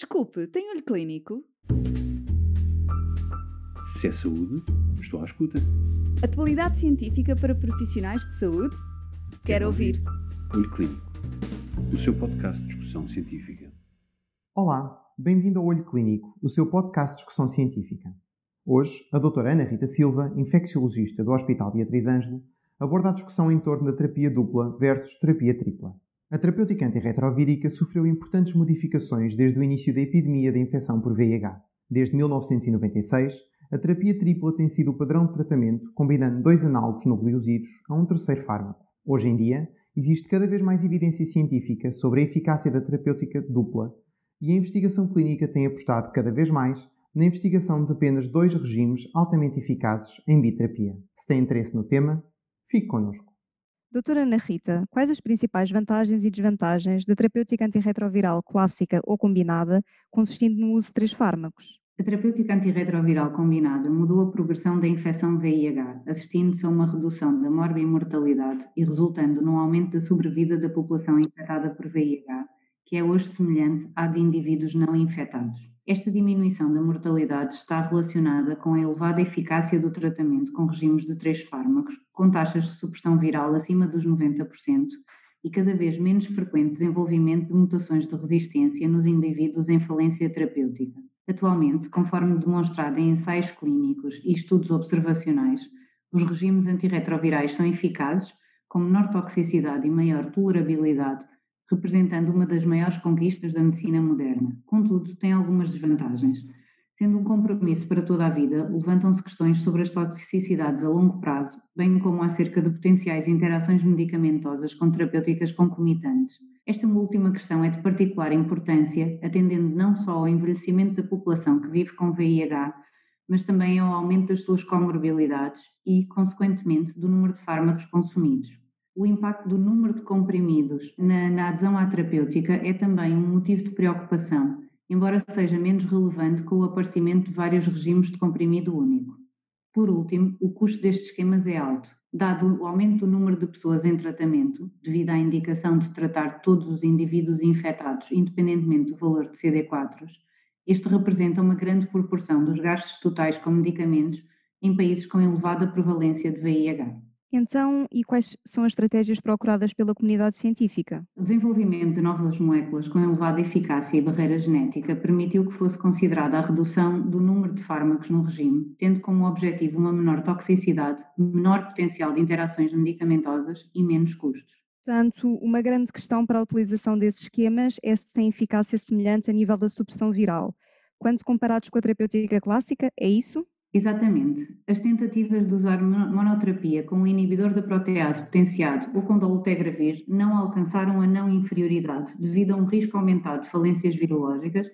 Desculpe, tem olho clínico? Se é saúde, estou à escuta. Atualidade científica para profissionais de saúde? Quero, Quero ouvir. Olho Clínico, o seu podcast de discussão científica. Olá, bem-vindo ao Olho Clínico, o seu podcast de discussão científica. Hoje, a doutora Ana Rita Silva, infecciologista do Hospital Beatriz Ângelo, aborda a discussão em torno da terapia dupla versus terapia tripla. A terapêutica antirretrovírica sofreu importantes modificações desde o início da epidemia da infecção por VIH. Desde 1996, a terapia tripla tem sido o padrão de tratamento, combinando dois análogos nucleosídeos a um terceiro fármaco. Hoje em dia, existe cada vez mais evidência científica sobre a eficácia da terapêutica dupla e a investigação clínica tem apostado cada vez mais na investigação de apenas dois regimes altamente eficazes em biterapia. Se tem interesse no tema, fique connosco. Doutora Ana Rita, quais as principais vantagens e desvantagens da terapêutica antirretroviral clássica ou combinada, consistindo no uso de três fármacos? A terapêutica antirretroviral combinada mudou a progressão da infecção VIH, assistindo-se a uma redução da morbimortalidade e resultando num aumento da sobrevida da população infectada por VIH, que é hoje semelhante à de indivíduos não infectados. Esta diminuição da mortalidade está relacionada com a elevada eficácia do tratamento com regimes de três fármacos, com taxas de supressão viral acima dos 90% e cada vez menos frequente desenvolvimento de mutações de resistência nos indivíduos em falência terapêutica. Atualmente, conforme demonstrado em ensaios clínicos e estudos observacionais, os regimes antirretrovirais são eficazes, com menor toxicidade e maior tolerabilidade representando uma das maiores conquistas da medicina moderna. Contudo, tem algumas desvantagens. Sendo um compromisso para toda a vida, levantam-se questões sobre as toxicidades a longo prazo, bem como acerca de potenciais interações medicamentosas com terapêuticas concomitantes. Esta última questão é de particular importância, atendendo não só ao envelhecimento da população que vive com VIH, mas também ao aumento das suas comorbilidades e, consequentemente, do número de fármacos consumidos o impacto do número de comprimidos na, na, adesão à terapêutica é também um motivo de preocupação, embora seja menos relevante com o aparecimento de vários regimes de comprimido único. Por último, o custo destes esquemas é alto, dado o aumento do número de pessoas em tratamento, devido à indicação de tratar todos os indivíduos infectados, independentemente do valor de CD4. Este representa uma grande proporção dos gastos totais com medicamentos em países com elevada prevalência de VIH. Então, e quais são as estratégias procuradas pela comunidade científica? O desenvolvimento de novas moléculas com elevada eficácia e barreira genética permitiu que fosse considerada a redução do número de fármacos no regime, tendo como objetivo uma menor toxicidade, menor potencial de interações medicamentosas e menos custos. Portanto, uma grande questão para a utilização desses esquemas é se têm eficácia semelhante a nível da supressão viral. Quando comparados com a terapêutica clássica, é isso? Exatamente. As tentativas de usar monoterapia com um inibidor da protease potenciado ou com dolutegravir não alcançaram a não inferioridade devido a um risco aumentado de falências virológicas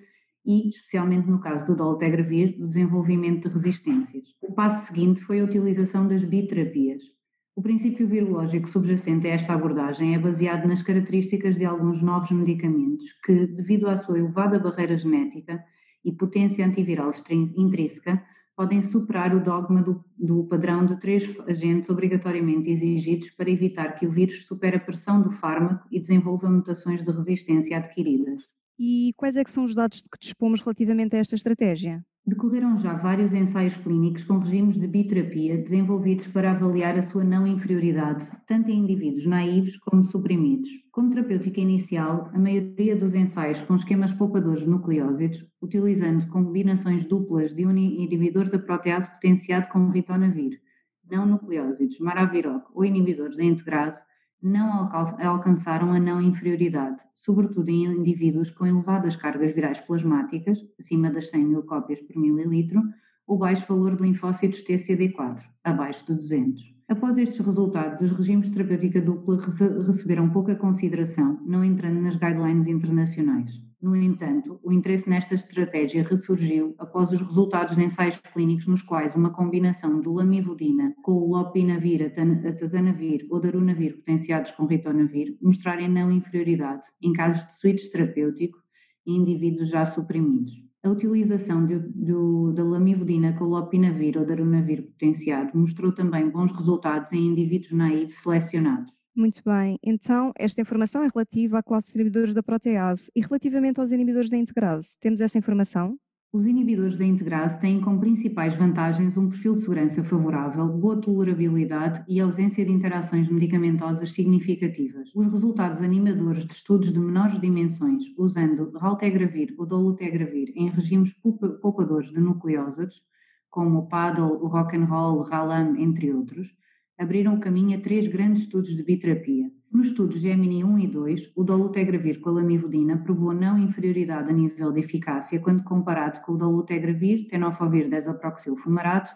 e, especialmente no caso do dolutegravir, do desenvolvimento de resistências. O passo seguinte foi a utilização das biterapias. O princípio virológico subjacente a esta abordagem é baseado nas características de alguns novos medicamentos que, devido à sua elevada barreira genética e potência antiviral intrínseca, podem superar o dogma do, do, padrão de três agentes obrigatoriamente exigidos para evitar que o vírus supere a pressão do fármaco e desenvolva mutações de resistência adquiridas. E quais é que são os dados de que dispomos relativamente a esta estratégia? Decorreram já vários ensaios clínicos com regimes de biterapia desenvolvidos para avaliar a sua não inferioridade, tanto em indivíduos naivos como suprimidos. Como terapêutica inicial, a maioria dos ensaios com esquemas poupadores nucleósidos, utilizando combinações duplas de um inibidor da protease potenciado com ritonavir, não nucleósidos, maraviroc ou inibidores da integrase, não alcançaram a não inferioridade, sobretudo em indivíduos com elevadas cargas virais plasmáticas, acima das 100 mil cópias por mililitro, ou baixo valor de linfócitos TCD4, abaixo de 200. Após estes resultados, os regimes de terapêutica dupla receberam pouca consideração, não entrando nas guidelines internacionais. No entanto, o interesse nesta estratégia ressurgiu após os resultados de ensaios clínicos nos quais uma combinação de lamivudina com o lopinavir, atazanavir ou darunavir potenciados com ritonavir mostrarem não inferioridade em casos de switch terapêutico em indivíduos já suprimidos. A utilização de, de, da lamivudina com lopinavir ou darunavir potenciado mostrou também bons resultados em indivíduos naivos selecionados. Muito bem. Então, esta informação é relativa à classe de inibidores da protease. E relativamente aos inibidores da integrase, temos essa informação? Os inibidores da integrase têm como principais vantagens um perfil de segurança favorável, boa tolerabilidade e ausência de interações medicamentosas significativas. Os resultados animadores de estudos de menores dimensões, usando raltegravir ou dolutegravir em regimes poupadores de nucleósidos, como o PADL, o Rock'n'Roll, o RALAM, entre outros, abriram caminho a três grandes estudos de biterapia. Nos estudos Gemini 1 e 2, o dolutegravir com a lamivudina provou não inferioridade a nível de eficácia quando comparado com o dolutegravir, tenofovir desoproxilfumarato,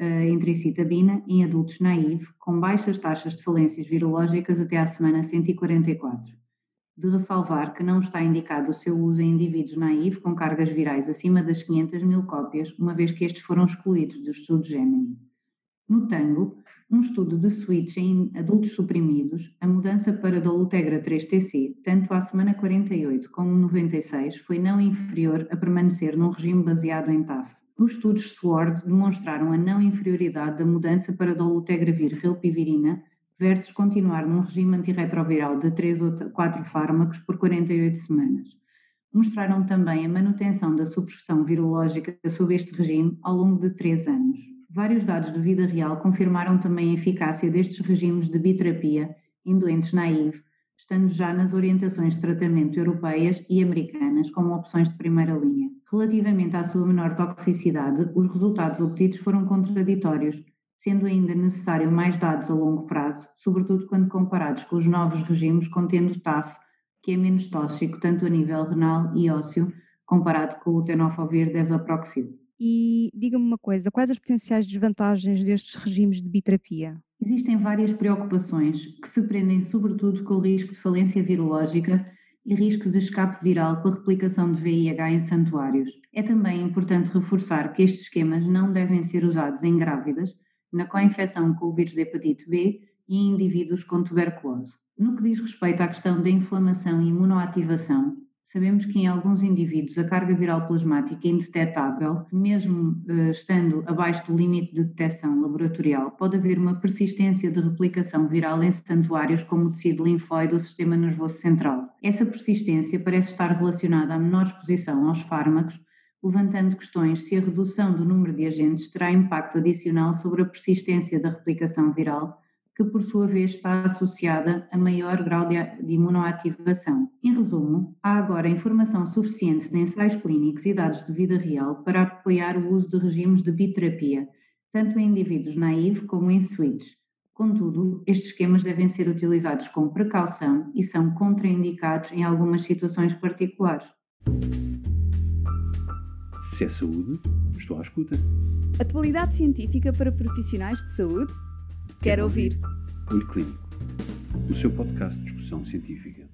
uh, intricitabina, em adultos naive, com baixas taxas de falências virológicas até à semana 144. De ressalvar que não está indicado o seu uso em indivíduos naive com cargas virais acima das 500 mil cópias, uma vez que estes foram excluídos do estudo Gemini. No Tango, um estudo de switch em adultos suprimidos, a mudança para dolutegra 3-TC, tanto à semana 48 como 96, foi não inferior a permanecer num regime baseado em TAF. Os estudos SWORD demonstraram a não inferioridade da mudança para dolutegravir rilpivirina versus continuar num regime antirretroviral de 3 ou 4 fármacos por 48 semanas. Mostraram também a manutenção da supressão virológica sob este regime ao longo de 3 anos. Vários dados de vida real confirmaram também a eficácia destes regimes de biterapia em doentes naive, estando já nas orientações de tratamento europeias e americanas como opções de primeira linha. Relativamente à sua menor toxicidade, os resultados obtidos foram contraditórios, sendo ainda necessário mais dados a longo prazo, sobretudo quando comparados com os novos regimes contendo TAF, que é menos tóxico tanto a nível renal e ósseo, comparado com o tenofovir desoproxil. E diga-me uma coisa, quais as potenciais desvantagens destes regimes de biterapia? Existem várias preocupações que se prendem sobretudo com o risco de falência virológica e risco de escape viral com a replicação de VIH em santuários. É também importante reforçar que estes esquemas não devem ser usados em grávidas, na co-infecção com o vírus de hepatite B e em indivíduos com tuberculose. No que diz respeito à questão da inflamação e imunoativação, Sabemos que em alguns indivíduos a carga viral plasmática é indetetável, mesmo uh, estando abaixo do limite de detecção laboratorial, pode haver uma persistência de replicação viral em santuários como o tecido linfóide ou sistema nervoso central. Essa persistência parece estar relacionada à menor exposição aos fármacos, levantando questões se a redução do número de agentes terá impacto adicional sobre a persistência da replicação viral que por sua vez está associada a maior grau de, imunoativação. Em resumo, há agora informação suficiente de ensaios clínicos e dados de vida real para apoiar o uso de regimes de biterapia, tanto em indivíduos naive como em switch. Contudo, estes esquemas devem ser utilizados com precaução e são contraindicados em algumas situações particulares. Se é saúde, estou à escuta. Atualidade científica para profissionais de saúde? Quero ouvir. Olho Clínico, o seu podcast de discussão científica.